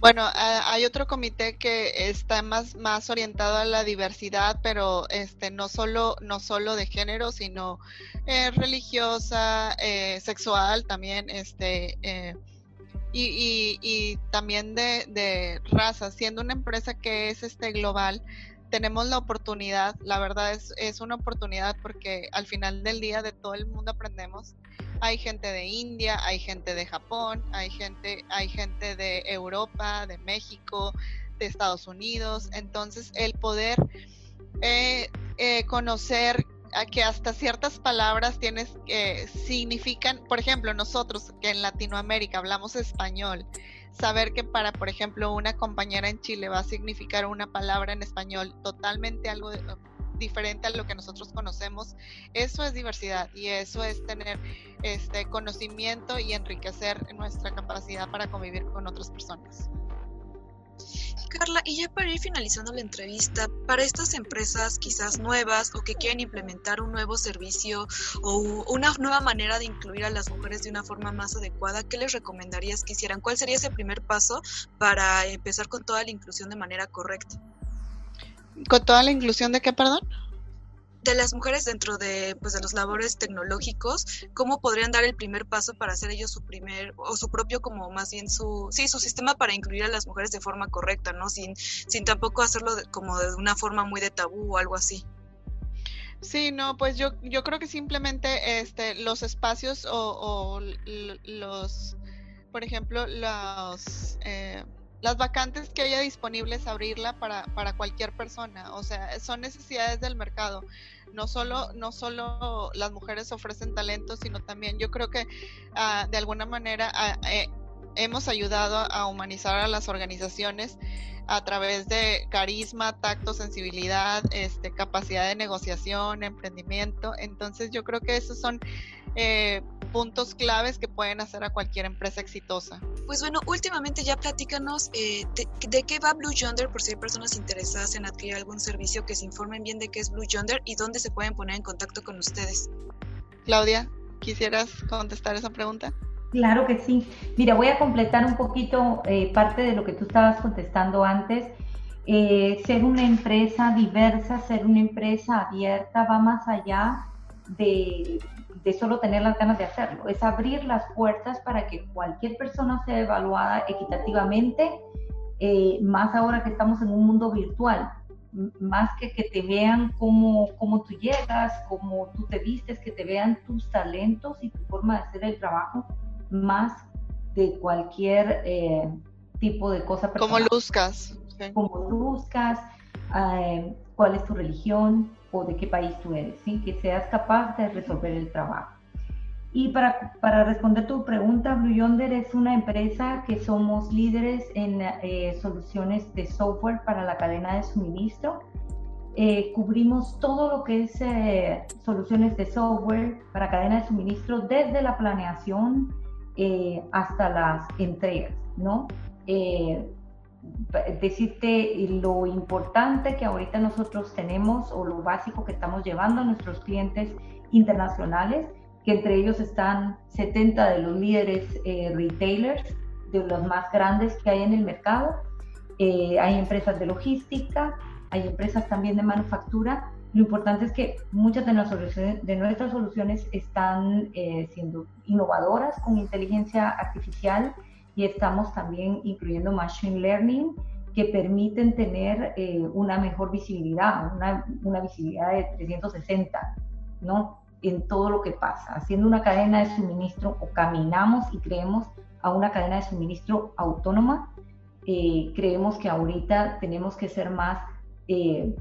Bueno, hay otro comité que está más, más orientado a la diversidad, pero este no solo no solo de género, sino eh, religiosa, eh, sexual, también este eh, y, y, también de, de raza. Siendo una empresa que es este global, tenemos la oportunidad, la verdad es, es una oportunidad porque al final del día de todo el mundo aprendemos. Hay gente de India, hay gente de Japón, hay gente, hay gente de Europa, de México, de Estados Unidos. Entonces, el poder eh, eh, conocer que hasta ciertas palabras tienes que significan, por ejemplo, nosotros que en Latinoamérica hablamos español, saber que para, por ejemplo, una compañera en Chile va a significar una palabra en español totalmente algo diferente a lo que nosotros conocemos, eso es diversidad y eso es tener este conocimiento y enriquecer nuestra capacidad para convivir con otras personas. Carla, y ya para ir finalizando la entrevista, para estas empresas quizás nuevas o que quieren implementar un nuevo servicio o una nueva manera de incluir a las mujeres de una forma más adecuada, ¿qué les recomendarías que hicieran? ¿Cuál sería ese primer paso para empezar con toda la inclusión de manera correcta? ¿Con toda la inclusión de qué, perdón? De las mujeres dentro de, pues, de los labores tecnológicos, ¿cómo podrían dar el primer paso para hacer ellos su primer, o su propio, como más bien su, sí, su sistema para incluir a las mujeres de forma correcta, ¿no? Sin, sin tampoco hacerlo como de una forma muy de tabú o algo así. Sí, no, pues yo, yo creo que simplemente este, los espacios o, los, por ejemplo, los... Eh, las vacantes que haya disponibles abrirla para, para cualquier persona. O sea, son necesidades del mercado. No solo, no solo las mujeres ofrecen talento, sino también yo creo que ah, de alguna manera ah, eh, hemos ayudado a humanizar a las organizaciones a través de carisma, tacto, sensibilidad, este, capacidad de negociación, emprendimiento. Entonces yo creo que esos son eh, puntos claves que pueden hacer a cualquier empresa exitosa. Pues bueno, últimamente ya platícanos eh, de, qué va Blue Yonder por si hay personas interesadas en adquirir algún servicio que se informen bien de qué es Blue Yonder y dónde se pueden poner en contacto con ustedes. Claudia, ¿quisieras contestar esa pregunta? Claro que sí. Mira, voy a completar un poquito eh, parte de lo que tú estabas contestando antes. Eh, ser una empresa diversa, ser una empresa abierta, va más allá de, de, solo tener las ganas de hacerlo. Es abrir las puertas para que cualquier persona sea evaluada equitativamente, eh, más ahora que estamos en un mundo virtual. Más que que te vean cómo, cómo tú llegas, cómo tú te vistes, que te vean tus talentos y tu forma de hacer el trabajo, más de cualquier eh, tipo de cosa. Como luzcas. Como luzcas, eh, cuál es tu religión o de qué país tú eres, ¿sí? que seas capaz de resolver el trabajo. Y para, para responder tu pregunta, Blue Yonder es una empresa que somos líderes en eh, soluciones de software para la cadena de suministro. cubrimos todo lo que es soluciones de software para cadena de suministro desde la planeación, eh, hasta las entregas, ¿no? Eh, decirte lo importante que ahorita nosotros tenemos o lo básico que estamos llevando a nuestros clientes internacionales, que entre ellos están 70 de los líderes eh, retailers, de los más grandes que hay en el mercado. hay empresas de logística, hay empresas también de manufactura lo importante es que muchas de, soluciones, de nuestras soluciones están eh, siendo innovadoras con inteligencia artificial y estamos también incluyendo machine learning que permiten tener eh, una mejor visibilidad, una, una, visibilidad de 360, ¿no? En todo lo que pasa, haciendo una cadena de suministro o caminamos y creemos a una cadena de suministro autónoma. Eh, creemos que ahorita tenemos que ser más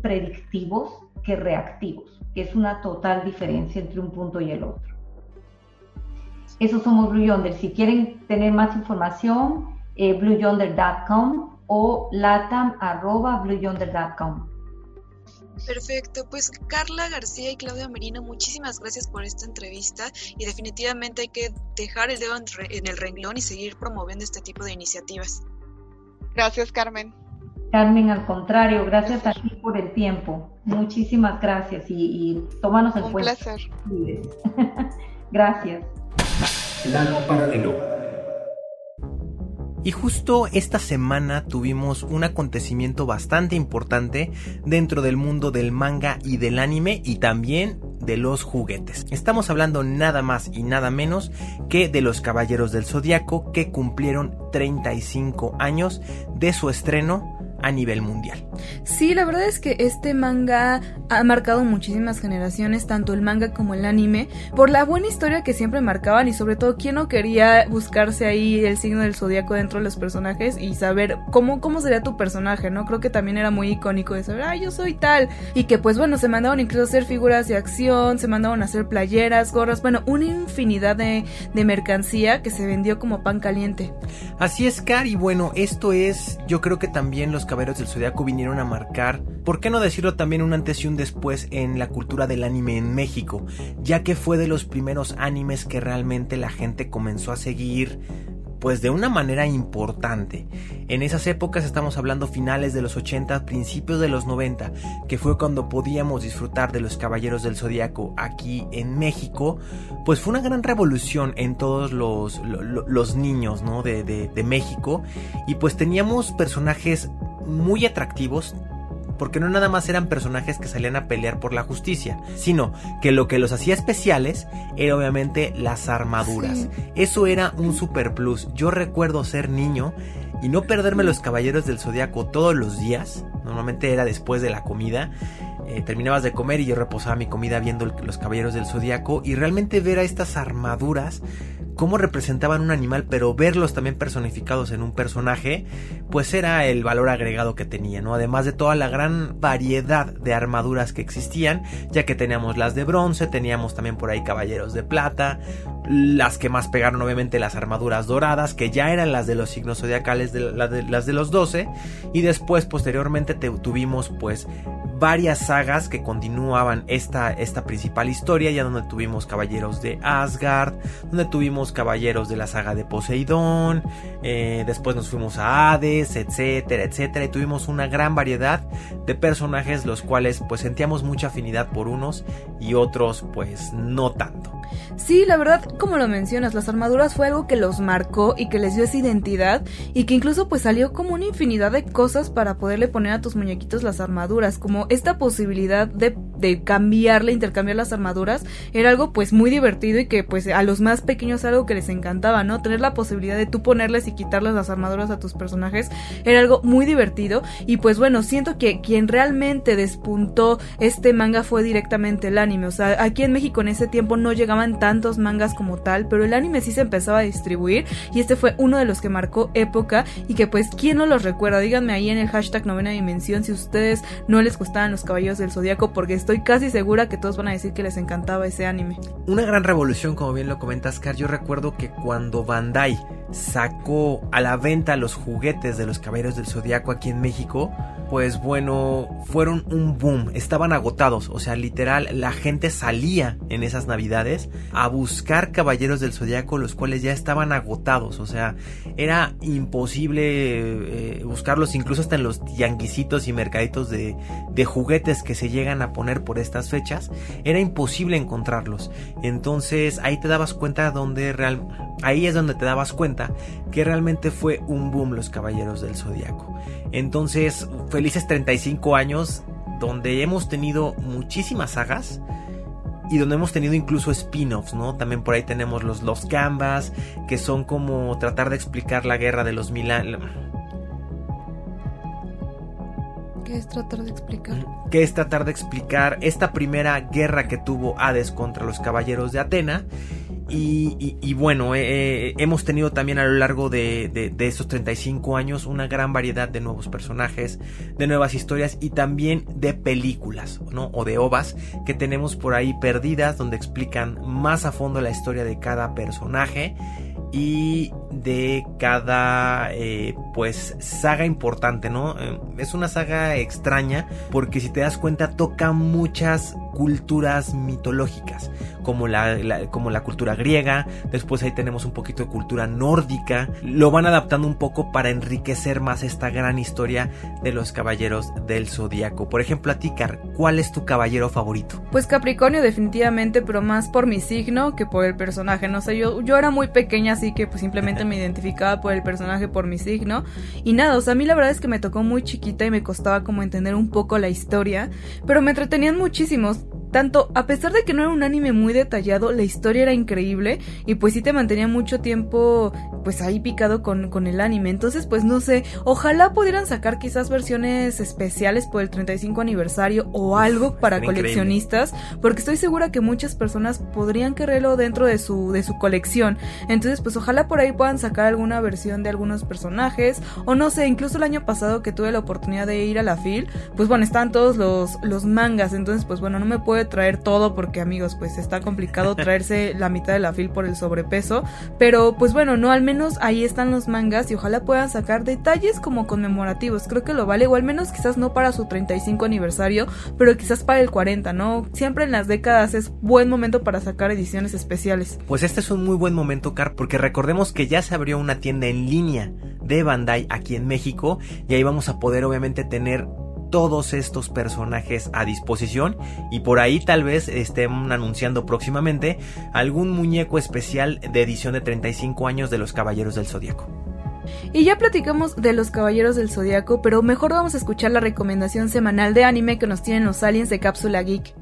predictivos que reactivos, que es una total diferencia entre un punto y el otro. Eso somos Blue Yonder. Si quieren tener más información, eh, blueyonder.com o latam.blueyonder.com. Perfecto, pues Carla García y Claudia Merino, muchísimas gracias por esta entrevista y definitivamente hay que dejar el dedo en el renglón y seguir promoviendo este tipo de iniciativas. Gracias, Carmen. Carmen, al contrario, gracias a ti por el tiempo. Muchísimas gracias y, tómanos en cuenta. Un placer. gracias. Paralelo. Y justo esta semana tuvimos un acontecimiento bastante importante dentro del mundo del manga y del anime y también de los juguetes. Estamos hablando nada más y nada menos que de los Caballeros del Zodiaco que cumplieron 35 años de su estreno a nivel mundial. Sí, la verdad es que este manga ha marcado muchísimas generaciones, tanto el manga como el anime, por la buena historia que siempre marcaban y sobre todo quién no quería buscarse ahí el signo del zodiaco dentro de los personajes y saber cómo, cómo sería tu personaje, ¿no? Creo que también era muy icónico de saber, ah, yo soy tal. Y que pues bueno, se mandaban incluso a hacer figuras de acción, se mandaban a hacer playeras, gorras, bueno, una infinidad de, de mercancía que se vendió como pan caliente. Así es, Car, y bueno, esto es, yo creo que también los Caballeros del Zodiaco vinieron a marcar, por qué no decirlo también un antes y un después en la cultura del anime en México, ya que fue de los primeros animes que realmente la gente comenzó a seguir pues de una manera importante. En esas épocas estamos hablando finales de los 80, principios de los 90, que fue cuando podíamos disfrutar de los Caballeros del Zodiaco aquí en México, pues fue una gran revolución en todos los, los, niños ¿no? de, de México y pues teníamos personajes muy atractivos, porque no nada más eran personajes que salían a pelear por la justicia, sino que lo que los hacía especiales era obviamente las armaduras. Eso era un super plus. Yo recuerdo ser niño y no perderme los caballeros del zodiaco todos los días. Normalmente era después de la comida. Eh, terminabas de comer y yo reposaba mi comida viendo los caballeros del zodiaco y realmente ver a estas armaduras cómo representaban un animal, pero verlos también personificados en un personaje, pues era el valor agregado que tenía, ¿no? Además de toda la gran variedad de armaduras que existían, ya que teníamos las de bronce, teníamos también por ahí caballeros de plata, las que más pegaron obviamente las armaduras doradas, que ya eran las de los signos zodiacales, las de los 12, y después posteriormente tuvimos pues varias sagas que continuaban esta, esta principal historia, ya donde tuvimos caballeros de Asgard, donde tuvimos caballeros de la saga de Poseidón, eh, después nos fuimos a Hades, etcétera, etcétera, y tuvimos una gran variedad de personajes los cuales pues sentíamos mucha afinidad por unos y otros pues no tanto. Sí, la verdad, como lo mencionas, las armaduras fue algo que los marcó y que les dio esa identidad y que incluso pues salió como una infinidad de cosas para poderle poner a tus muñequitos las armaduras, como esta posibilidad de, de cambiarle, intercambiar las armaduras, era algo pues muy divertido y que pues a los más pequeños algo que les encantaba, ¿no? Tener la posibilidad de tú ponerles y quitarles las armaduras a tus personajes era algo muy divertido. Y pues bueno, siento que quien realmente despuntó este manga fue directamente el anime, o sea, aquí en México en ese tiempo no llegaban tantos mangas como tal, pero el anime sí se empezaba a distribuir y este fue uno de los que marcó época y que pues quién no los recuerda, díganme ahí en el hashtag novena dimensión si ustedes no les gustaban los caballeros del zodiaco porque estoy casi segura que todos van a decir que les encantaba ese anime. Una gran revolución como bien lo comentas Car, yo recuerdo que cuando Bandai sacó a la venta los juguetes de los Caballeros del Zodiaco aquí en México, pues bueno, fueron un boom, estaban agotados, o sea, literal, la gente salía en esas navidades a buscar Caballeros del Zodiaco, los cuales ya estaban agotados, o sea, era imposible eh, buscarlos incluso hasta en los tianguisitos y mercaditos de, de juguetes que se llegan a poner por estas fechas, era imposible encontrarlos, entonces ahí te dabas cuenta donde real, ahí es donde te dabas cuenta que realmente fue un boom los Caballeros del Zodiaco. Entonces, felices 35 años donde hemos tenido muchísimas sagas y donde hemos tenido incluso spin-offs, ¿no? También por ahí tenemos los Los Canvas, que son como tratar de explicar la guerra de los mil años. ¿Qué es tratar de explicar? ¿Qué es tratar de explicar esta primera guerra que tuvo Hades contra los caballeros de Atena Y, bueno, eh, eh, hemos tenido también a lo largo de, de, estos 35 años una gran variedad de nuevos personajes, de nuevas historias y también de películas, ¿no? O de ovas que tenemos por ahí perdidas donde explican más a fondo la historia de cada personaje y de cada eh, pues saga importante, ¿no? Es una saga extraña porque si te das cuenta toca muchas culturas mitológicas como la, como la cultura griega, después ahí tenemos un poquito de cultura nórdica, lo van adaptando un poco para enriquecer más esta gran historia de los caballeros del zodiaco. Por ejemplo, a ti, ¿cuál es tu caballero favorito? Pues Capricornio definitivamente, pero más por mi signo que por el personaje, no sé, yo, yo era muy pequeña así que pues simplemente me identificaba por el personaje, por mi signo y nada, o sea, a mí la verdad es que me tocó muy chiquita y me costaba como entender un poco la historia, pero me entretenían muchísimos tanto, a pesar de que no era un anime muy detallado, la historia era increíble y pues sí te mantenía mucho tiempo pues ahí picado con, con el anime. Entonces pues no sé, ojalá pudieran sacar quizás versiones especiales por el 35 aniversario o algo para coleccionistas, porque estoy segura que muchas personas podrían quererlo dentro de su, de su colección. Entonces pues ojalá por ahí puedan sacar alguna versión de algunos personajes o no sé, incluso el año pasado que tuve la oportunidad de ir a la FIL, pues bueno, están todos los, los mangas, entonces pues bueno, no me puedo traer todo porque amigos, pues está complicado traerse la mitad de la fil por el sobrepeso, pero pues bueno, no, al menos ahí están los mangas y ojalá puedan sacar detalles como conmemorativos, creo que lo vale, o al menos quizás no para su 35 aniversario, pero quizás para el 40, ¿no? Siempre en las décadas es buen momento para sacar ediciones especiales. Pues este es un muy buen momento, Car, porque recordemos que ya se abrió una tienda en línea de Bandai aquí en México y ahí vamos a poder obviamente tener todos estos personajes a disposición y por ahí tal vez estén anunciando próximamente algún muñeco especial de edición de 35 años de los Caballeros del Zodíaco. Y ya platicamos de los Caballeros del Zodíaco, pero mejor vamos a escuchar la recomendación semanal de anime que nos tienen los aliens de Cápsula Geek.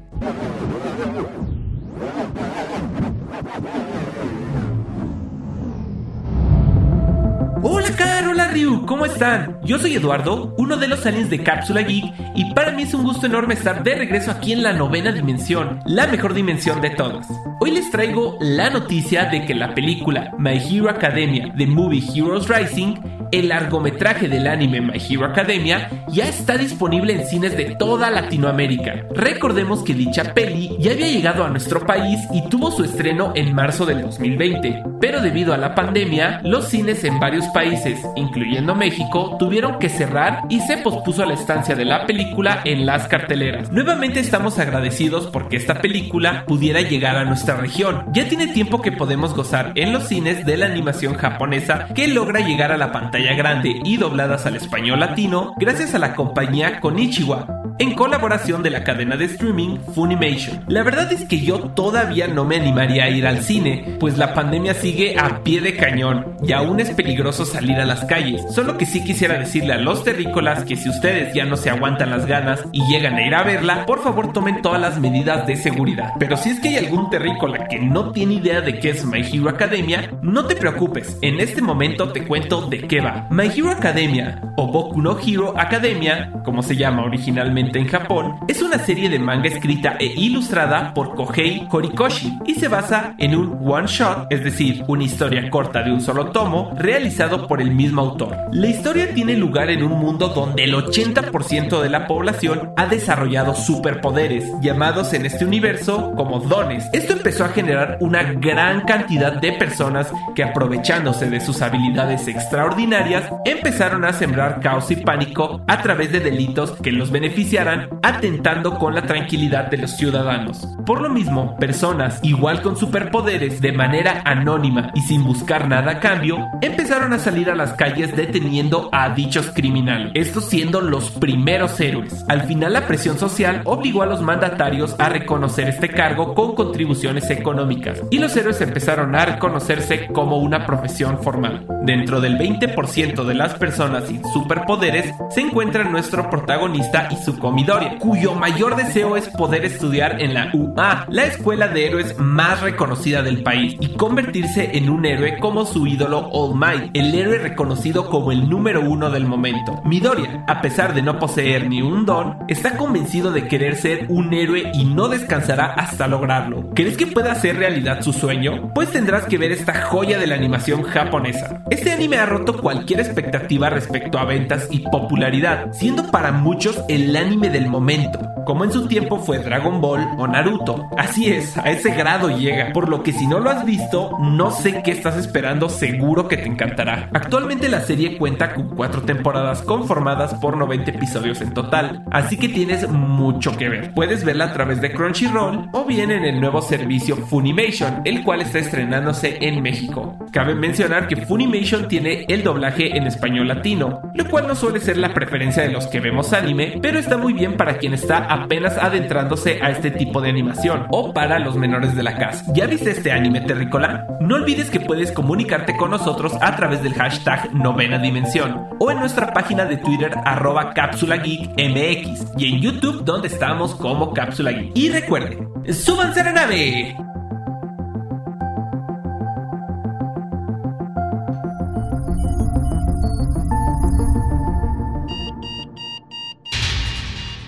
Están? Yo soy Eduardo, uno de los aliens de Cápsula Geek, y para mí es un gusto enorme estar de regreso aquí en la novena dimensión, la mejor dimensión de todas. Hoy les traigo la noticia de que la película My Hero Academia The Movie Heroes Rising el largometraje del anime My Hero Academia ya está disponible en cines de toda Latinoamérica. Recordemos que dicha peli ya había llegado a nuestro país y tuvo su estreno en marzo del 2020, pero debido a la pandemia, los cines en varios países, incluyendo México, tuvieron que cerrar y se pospuso la estancia de la película en las carteleras. Nuevamente estamos agradecidos porque esta película pudiera llegar a nuestra región. Ya tiene tiempo que podemos gozar en los cines de la animación japonesa que logra llegar a la pantalla grande y dobladas al español latino gracias a la compañía Konichiwa, en colaboración de la cadena de streaming Funimation. La verdad es que yo todavía no me animaría a ir al cine, pues la pandemia sigue a pie de cañón y aún es peligroso salir a las calles. Solo que sí quisiera decirle a los terrícolas que si ustedes ya no se aguantan las ganas y llegan a ir a verla, por favor tomen todas las medidas de seguridad. Pero si es que hay algún terrícola que no tiene idea de qué es My Hero Academia, no te preocupes, en este momento te cuento de qué My Hero Academia, o Boku no Hero Academia, como se llama originalmente en Japón, es una serie de manga escrita e ilustrada por Kohei Horikoshi y se basa en un one shot, es decir, una historia corta de un solo tomo, realizado por el mismo autor. La historia tiene lugar en un mundo donde el 80% de la población ha desarrollado superpoderes, llamados en este universo como dones. Esto empezó a generar una gran cantidad de personas que aprovechándose de sus habilidades extraordinarias, empezaron a sembrar caos y pánico a través de delitos que los beneficiaran, atentando con la tranquilidad de los ciudadanos. Por lo mismo, personas igual con superpoderes de manera anónima y sin buscar nada a cambio, empezaron a salir a las calles deteniendo a dichos criminales, estos siendo los primeros héroes. Al final la presión social obligó a los mandatarios a reconocer este cargo con contribuciones económicas y los héroes empezaron a reconocerse como una profesión formal. Dentro del 20% de las personas sin superpoderes se encuentra nuestro protagonista y su comidoria, cuyo mayor deseo es poder estudiar en la UA, la escuela de héroes más reconocida del país, y convertirse en un héroe como su ídolo All Might, el héroe reconocido reconocido como el número uno del momento. Midoriya, a pesar de no poseer ni un don, está convencido de querer ser un héroe y no descansará hasta lograrlo. ¿Crees que pueda hacer realidad su sueño? Pues tendrás que ver esta joya de la animación japonesa. Este anime ha roto cualquier expectativa respecto a ventas y popularidad, siendo para muchos el anime del momento, como en su tiempo fue Dragon Ball o Naruto. Así es, a ese grado llega, por lo que si no lo has visto, no sé qué estás esperando, seguro que te encantará. Actualmente la serie cuenta con cuatro temporadas conformadas por 90 episodios en total, así que tienes mucho que ver. Puedes verla a través de Crunchyroll o bien en el nuevo servicio Funimation, el cual está estrenándose en México. Cabe mencionar que Funimation tiene el doblaje en español latino, lo cual no suele ser la preferencia de los que vemos anime, pero está muy bien para quien está apenas adentrándose a este tipo de animación o para los menores de la casa. ¿Ya viste este anime terrícola? No olvides que puedes comunicarte con nosotros a través del hashtag novena dimensión o en nuestra página de Twitter arroba cápsula geek mx y en YouTube donde estamos como cápsula geek. Y recuerden, súbanse a la nave.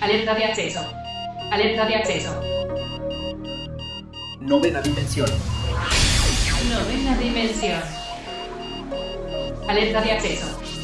Alerta de acceso. Alerta de acceso. Novena dimensión. Novena dimensión. Alerta de acceso.